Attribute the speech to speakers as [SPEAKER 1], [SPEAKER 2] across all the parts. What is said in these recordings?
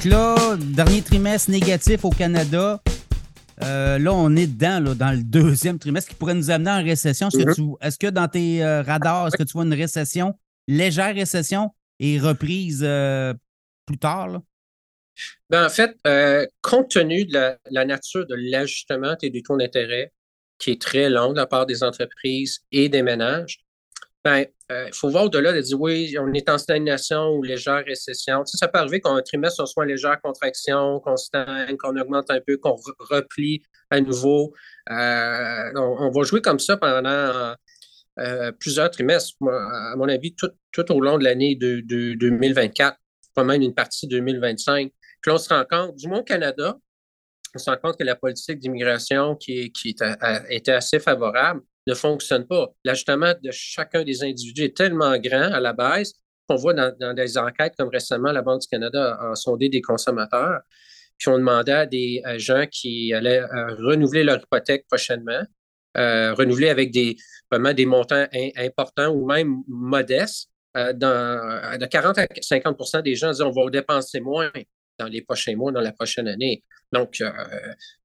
[SPEAKER 1] Donc là, dernier trimestre négatif au Canada. Euh, là, on est dedans, là, dans le deuxième trimestre qui pourrait nous amener en récession. Est-ce, que, que, dans tes euh, radars, est-ce que tu vois une récession, légère récession et reprise euh, plus tard?
[SPEAKER 2] Ben, en fait, compte tenu de la, nature de l'ajustement des taux d'intérêt, qui est très long de la part des entreprises et des ménages, ben, il faut voir au-delà de dire oui, on est en stagnation ou légère récession. ça peut arriver qu'un trimestre, on soit en légère contraction, qu'on stagne, qu'on augmente un peu, qu'on replie à nouveau. Euh, on, va jouer comme ça pendant euh, plusieurs trimestres, à mon avis, tout, au long de l'année de, 2024, pas même une partie de 2025. Puis on se rend compte, du moins au Canada, on se rend compte que la politique d'immigration qui, qui était assez favorable, ne fonctionne pas. L'ajustement de chacun des individus est tellement grand à la base qu'on voit dans, des enquêtes comme récemment, la Banque du Canada a, sondé des consommateurs qui ont demandé à des gens qui allaient euh, renouveler leur hypothèque prochainement, euh, renouveler avec des, vraiment des montants importants ou même modestes. Euh, dans, de 40 à 50% des gens disent on va dépenser moins dans les prochains mois, dans la prochaine année. Donc, euh,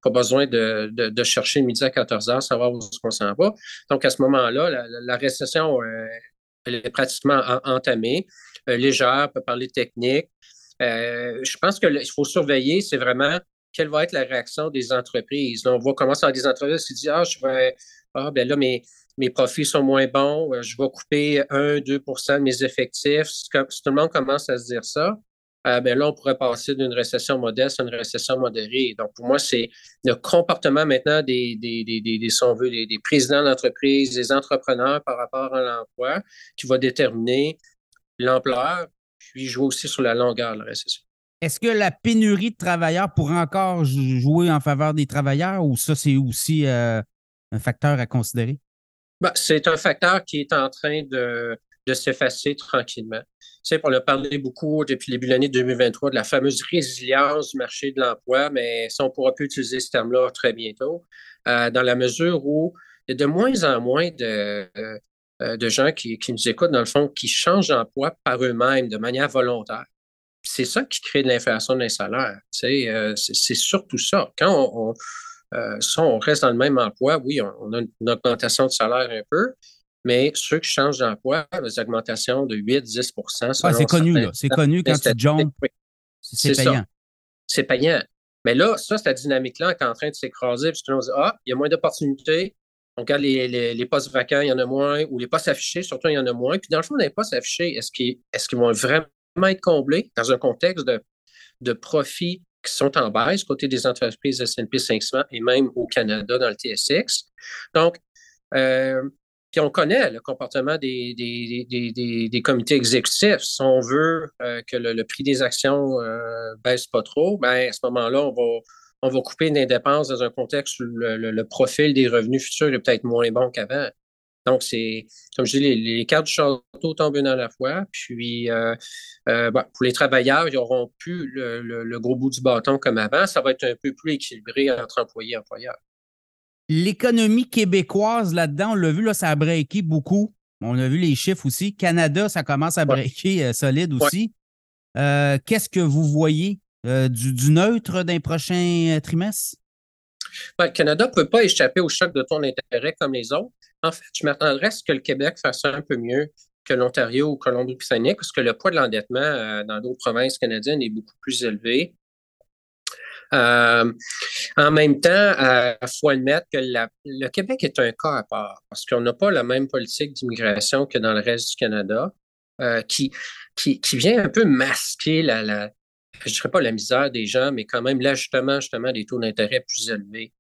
[SPEAKER 2] pas besoin de, de, chercher midi à 14 heures, savoir où on s'en va. Donc, à ce moment-là, la, récession, euh, elle est pratiquement entamée, euh, légère, on peut parler technique. je pense qu'il faut surveiller, c'est vraiment quelle va être la réaction des entreprises. on voit comment ça des entreprises qui disent Ah, je ah, ben là, mes, mes profits sont moins bons, je vais couper 1-2% de mes effectifs. Tout le monde commence à se dire ça, euh, ben là, on pourrait passer d'une récession modeste à une récession modérée. Donc, pour moi, c'est le comportement maintenant des, des, des, des, des, des présidents d'entreprise, des entrepreneurs par rapport à l'emploi qui va déterminer l'ampleur, puis jouer aussi sur la longueur de la récession.
[SPEAKER 1] Est-ce que la pénurie de travailleurs pourrait encore jouer en faveur des travailleurs ou ça, c'est aussi euh, un facteur à considérer?
[SPEAKER 2] Ben, c'est un facteur qui est en train de, de s'effacer tranquillement. Tu sais, on a parlé beaucoup depuis le début de l'année 2023 de la fameuse résilience du marché de l'emploi, mais ça, on pourra plus utiliser ce terme-là très bientôt, euh, dans la mesure où il y a de moins en moins de, euh, de gens qui, nous écoutent, dans le fond, qui changent d'emploi par eux-mêmes de manière volontaire. C'est ça qui crée de l'inflation des salaires. Tu sais, euh, c'est surtout ça. Quand on reste dans le même emploi, oui, on, a une augmentation de salaire un peu, mais ceux qui changent d'emploi, des augmentations de 8-10%
[SPEAKER 1] C'est connu, C'est connu quand tu jumps. C'est payant.
[SPEAKER 2] C'est payant. Mais là, ça, cette dynamique-là est en train de s'écraser parce qu'on dit Ah, il y a moins d'opportunités. On regarde les, les, postes vacants, il y en a moins, ou les postes affichés, surtout, il y en a moins. Puis dans le fond, les postes affichés, est-ce qu'ils vont vraiment être comblés dans un contexte de, de profits qui sont en baisse côté des entreprises S&P 500 et même au Canada dans le TSX? Donc, euh, puis on connaît le comportement des, des, comités exécutifs. Si on veut euh, que le, prix des actions ne euh, baisse pas trop, ben, à ce moment-là, on va, on va couper des dépenses dans un contexte où le, profil des revenus futurs est peut-être moins bon qu'avant. Donc, c'est, comme je dis, les, cartes du château tombent une à la fois. Puis, euh, pour les travailleurs, ils n'auront plus le, le, gros bout du bâton comme avant. Ça va être un peu plus équilibré entre employés et employeurs.
[SPEAKER 1] L'économie québécoise là-dedans, on l'a vu, là, ça a breaké beaucoup. On a vu les chiffres aussi. Canada, ça commence à breaker euh, solide aussi. Euh, qu'est-ce que vous voyez euh, du, neutre d'un prochain trimestre?
[SPEAKER 2] le Canada ne peut pas échapper au choc de ton intérêt comme les autres. En fait, je m'attendrais à ce que le Québec fasse un peu mieux que l'Ontario ou Colombie-Britannique, parce que le poids de l'endettement dans d'autres provinces canadiennes est beaucoup plus élevé. Euh, en même temps, il faut admettre que le Québec est un cas à part parce qu'on n'a pas la même politique d'immigration que dans le reste du Canada, euh, qui, qui, vient un peu masquer la, dirais pas la misère des gens, mais quand même l'ajustement justement des taux d'intérêt plus élevés.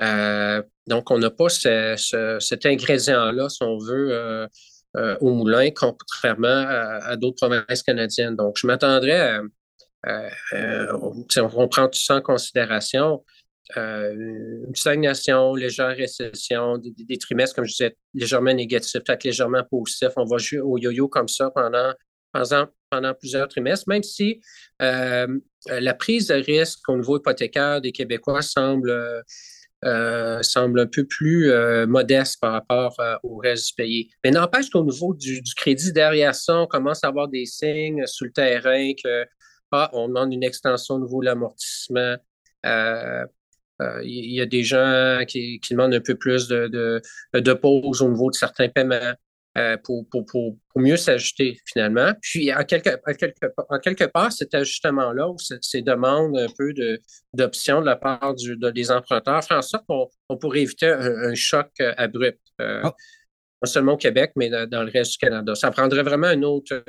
[SPEAKER 2] Euh, donc, on n'a pas cet ingrédient-là, si on veut, au moulin, contrairement à, à d'autres provinces canadiennes. Donc, je m'attendrais à, euh, euh, on, prend tout ça en considération. Euh, une stagnation, légère récession, des, trimestres, comme je disais, légèrement négatifs, peut-être légèrement positifs. On va jouer au yo-yo comme ça pendant, plusieurs trimestres, même si la prise de risque au niveau hypothécaire des Québécois semble, semble un peu plus modeste par rapport au reste du pays. Mais n'empêche qu'au niveau du, du, crédit derrière ça, on commence à avoir des signes sur le terrain que ah, on demande une extension au niveau de l'amortissement. Il y a des gens qui, demandent un peu plus de, de, de pause au niveau de certains paiements. Euh, pour, pour, pour, mieux s'ajuster finalement. Puis, en quelque, en quelque, part, cet ajustement-là ou ces demandes un peu d'options de, la part du, des emprunteurs fait en sorte qu'on pourrait éviter un, choc euh, abrupt. Euh, oh. Non seulement au Québec, mais dans, le reste du Canada. Ça prendrait vraiment un autre,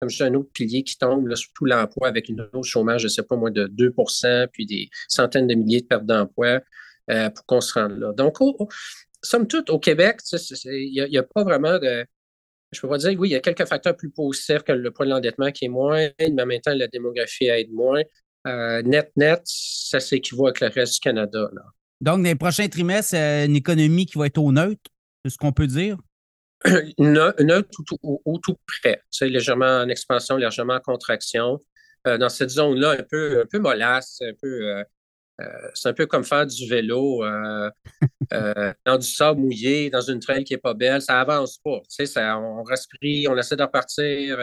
[SPEAKER 2] comme je un autre pilier qui tombe là, tout l'emploi avec une hausse chômage, je ne sais pas, moins de 2% puis des centaines de milliers de pertes d'emploi pour qu'on se rende là. Donc, somme toute, au Québec, il n'y a, pas vraiment de. Je peux pas dire, oui, il y a quelques facteurs plus positifs que le point de l'endettement qui est moins, mais en même temps, la démographie aide moins. Euh, net, net, ça s'équivaut avec le reste du Canada.
[SPEAKER 1] Donc, dans les prochains trimestres, euh, une économie qui va être au neutre, c'est ce qu'on peut dire?
[SPEAKER 2] neutre ou, tout près. C'est légèrement en expansion, légèrement en contraction. Euh, dans cette zone-là, un peu, un peu mollasse, un peu euh, c'est un peu comme faire du vélo euh, euh, dans du sable mouillé, dans une traîne qui n'est pas belle. Ça avance pas. Tu sais, on respire, on essaie de repartir.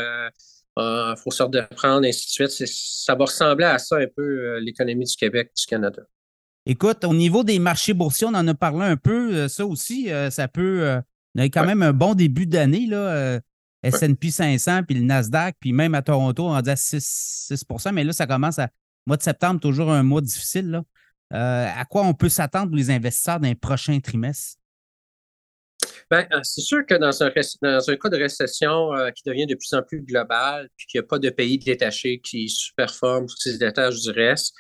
[SPEAKER 2] Il faut se reprendre, ainsi de suite. Ça va ressembler à ça un peu l'économie du Québec, du Canada.
[SPEAKER 1] Écoute, au niveau des marchés boursiers, on en a parlé un peu. Ça aussi, ça peut. On a quand même un bon début d'année. là. S&P 500, puis le Nasdaq, puis même à Toronto, on dit à 6, 6 mais là, ça commence à, mois de septembre, toujours un mois difficile. Là. Euh, à quoi on peut s'attendre les investisseurs dans les prochains trimestres?
[SPEAKER 2] Bien, euh, c'est sûr que dans un, dans un cas de récession euh, qui devient de plus en plus global, puis qu'il n'y a pas de pays détaché qui superforme ou qui se détache du reste,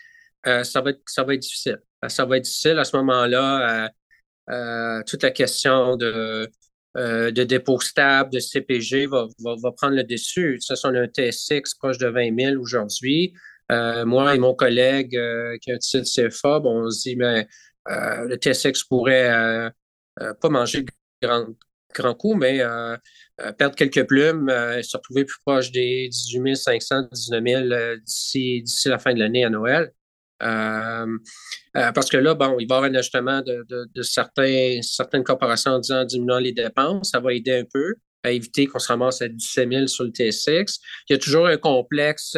[SPEAKER 2] ça, va être, ça va être difficile. Ça va être difficile à ce moment-là. toute la question de, de dépôt stable, de CPG va, va, prendre le dessus. Ça, on a un TSX proche de 20 000 aujourd'hui. Euh, moi et mon collègue euh, qui a un titre CFA, on se dit, mais euh, le TSX pourrait pas manger grand, coup, mais perdre quelques plumes, se retrouver plus proche des 18 500, 19 000 d'ici, la fin de l'année à Noël. Parce que là, bon, il va y avoir un ajustement de, certains, certaines corporations en disant diminuant les dépenses. Ça va aider un peu à éviter qu'on se ramasse à 17 000 sur le TSX. Il y a toujours un complexe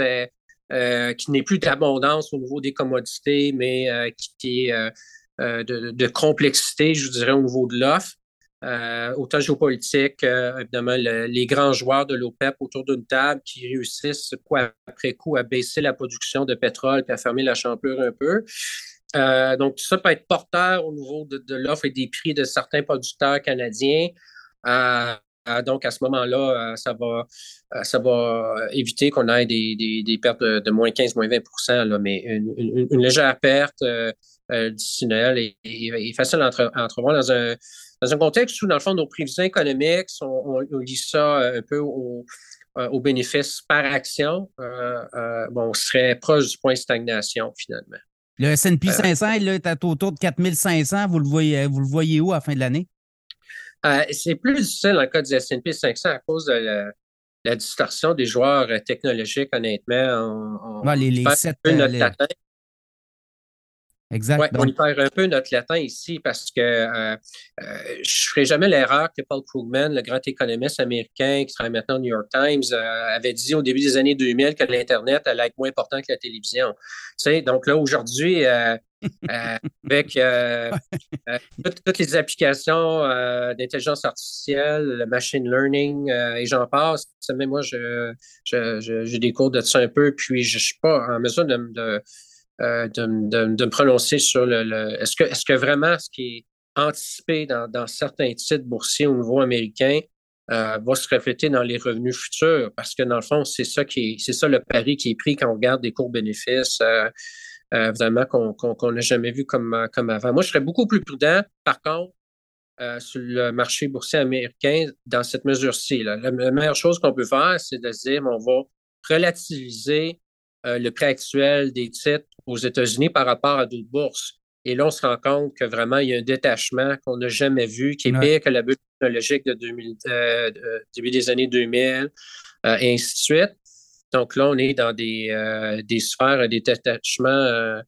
[SPEAKER 2] euh, qui n'est plus d'abondance au niveau des commodités, mais euh, qui, est euh, de, complexité, je dirais, au niveau de l'offre. Autant géopolitique, évidemment, les grands joueurs de l'OPEP autour d'une table qui réussissent après coup à baisser la production de pétrole et à fermer la champlure un peu. donc, tout ça peut être porteur au niveau de, de l'offre et des prix de certains producteurs canadiens. Euh, donc, à ce moment-là, euh, ça va, euh, ça va éviter qu'on ait des, pertes de, moins 15, moins 20 là, mais une, légère perte additionnelle est, facile à, entrevoir dans un, dans un contexte où, dans le fond, nos prévisions économiques, on, lit ça un peu au, bénéfice par action, bon, on serait proche du point de stagnation, finalement.
[SPEAKER 1] Le S&P 500 il est autour de 4500. Vous le voyez, vous le voyez où à la fin de l'année?
[SPEAKER 2] Euh, c'est plus difficile dans le cas du S&P 500 à cause de la, distorsion des joueurs euh, technologiques, honnêtement.
[SPEAKER 1] On, les, sept, euh,
[SPEAKER 2] Exact. on y perd un peu notre latin ici parce que euh, euh, je ne ferai jamais l'erreur que Paul Krugman, le grand économiste américain qui travaille maintenant au New York Times, euh, avait dit au début des années 2000 que l'Internet allait être moins important que la télévision. Tu donc là, aujourd'hui, avec toutes, les applications d'intelligence artificielle, le machine learning et j'en passe, même moi, j'ai je, des cours de ça un peu, puis je ne suis pas en mesure de euh, de, me prononcer sur le. est-ce, que, est-ce que vraiment ce qui est anticipé dans, certains titres boursiers au niveau américain euh, va se refléter dans les revenus futurs? Parce que dans le fond, c'est ça qui est, c'est ça le pari qui est pris quand on regarde des cours bénéfices. Euh, vraiment qu'on n'a jamais vu comme, comme avant. Moi, je serais beaucoup plus prudent, par contre, sur le marché boursier américain dans cette mesure-ci. La, meilleure chose qu'on peut faire, c'est de dire on va relativiser le prix actuel des titres aux États-Unis par rapport à d'autres bourses. Et là, on se rend compte que vraiment, il y a un détachement qu'on n'a jamais vu, qui est pire que la bulle technologique de, 2000, euh, début des années 2000, euh, et ainsi de suite. Donc là, on est dans des, euh, des sphères, des détachements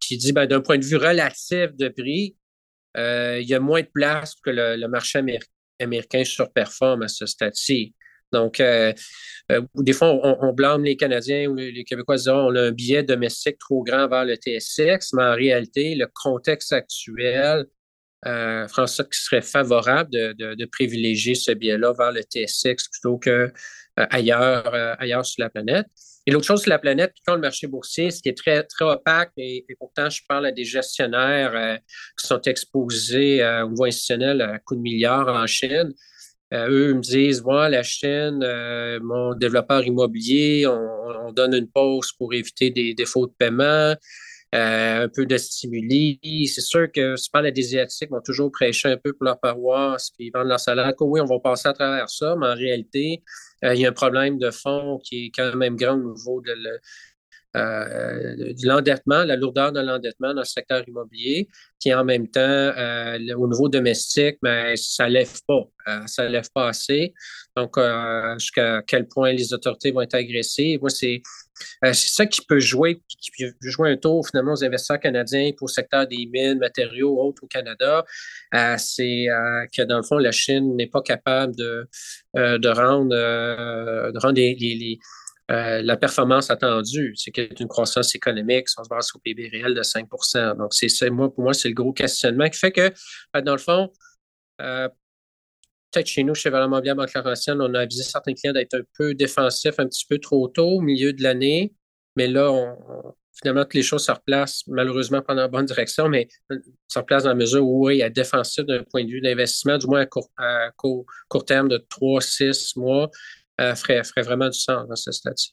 [SPEAKER 2] qui dit, ben, d'un point de vue relatif de prix, il y a moins de place que le, marché américain surperforme à ce stade-ci. Donc, des fois, on, blâme les Canadiens ou les Québécois disant on a un billet domestique trop grand vers le TSX, mais en réalité, le contexte actuel, euh, François, qui serait favorable de, privilégier ce biais-là vers le TSX plutôt qu'ailleurs euh, ailleurs, sur la planète. Et l'autre chose sur la planète, quand le marché boursier, ce qui est très, très opaque, et, pourtant, je parle à des gestionnaires euh, qui sont exposés au niveau institutionnel à coups de milliards en Chine. Eux me disent, voilà, la Chine, mon développeur immobilier, on, on, donne une pause pour éviter des défauts de paiement. Euh, un peu de stimuli. C'est sûr que pas les Asiatiques vont toujours prêcher un peu pour leur paroisse, puis vendre leur salaire. Oui, on va passer à travers ça, mais en réalité, euh, il y a un problème de fond qui est quand même grand au niveau de, euh, l'endettement, la lourdeur de l'endettement dans le secteur immobilier, qui en même temps, au niveau domestique, mais ben, ça ne lève pas. ça ne lève pas assez. Donc, jusqu'à quel point les autorités vont être agressées. Moi, c'est euh, ça qui peut jouer, qui peut jouer un tour finalement aux investisseurs canadiens pour le secteur des mines, matériaux, autres au Canada. Euh, c'est euh, que dans le fond, la Chine n'est pas capable de, de rendre, de rendre la performance attendue. C'est qu'il y a une croissance économique, si on se base au PIB réel de 5 Donc, c'est moi, pour moi, c'est le gros questionnement qui fait que, dans le fond, peut-être chez nous, chez Valorement Bien Banque Laurentienne, on a avisé certains clients d'être un peu défensifs un petit peu trop tôt au milieu de l'année. Mais là, finalement, toutes les choses se replacent, malheureusement, pas dans la bonne direction, mais se replacent dans la mesure où, oui, il y a défensif d'un point de vue d'investissement, du moins à court, court, terme de 3, 6 mois, euh, ferait, ferait, vraiment du sens dans ce statut.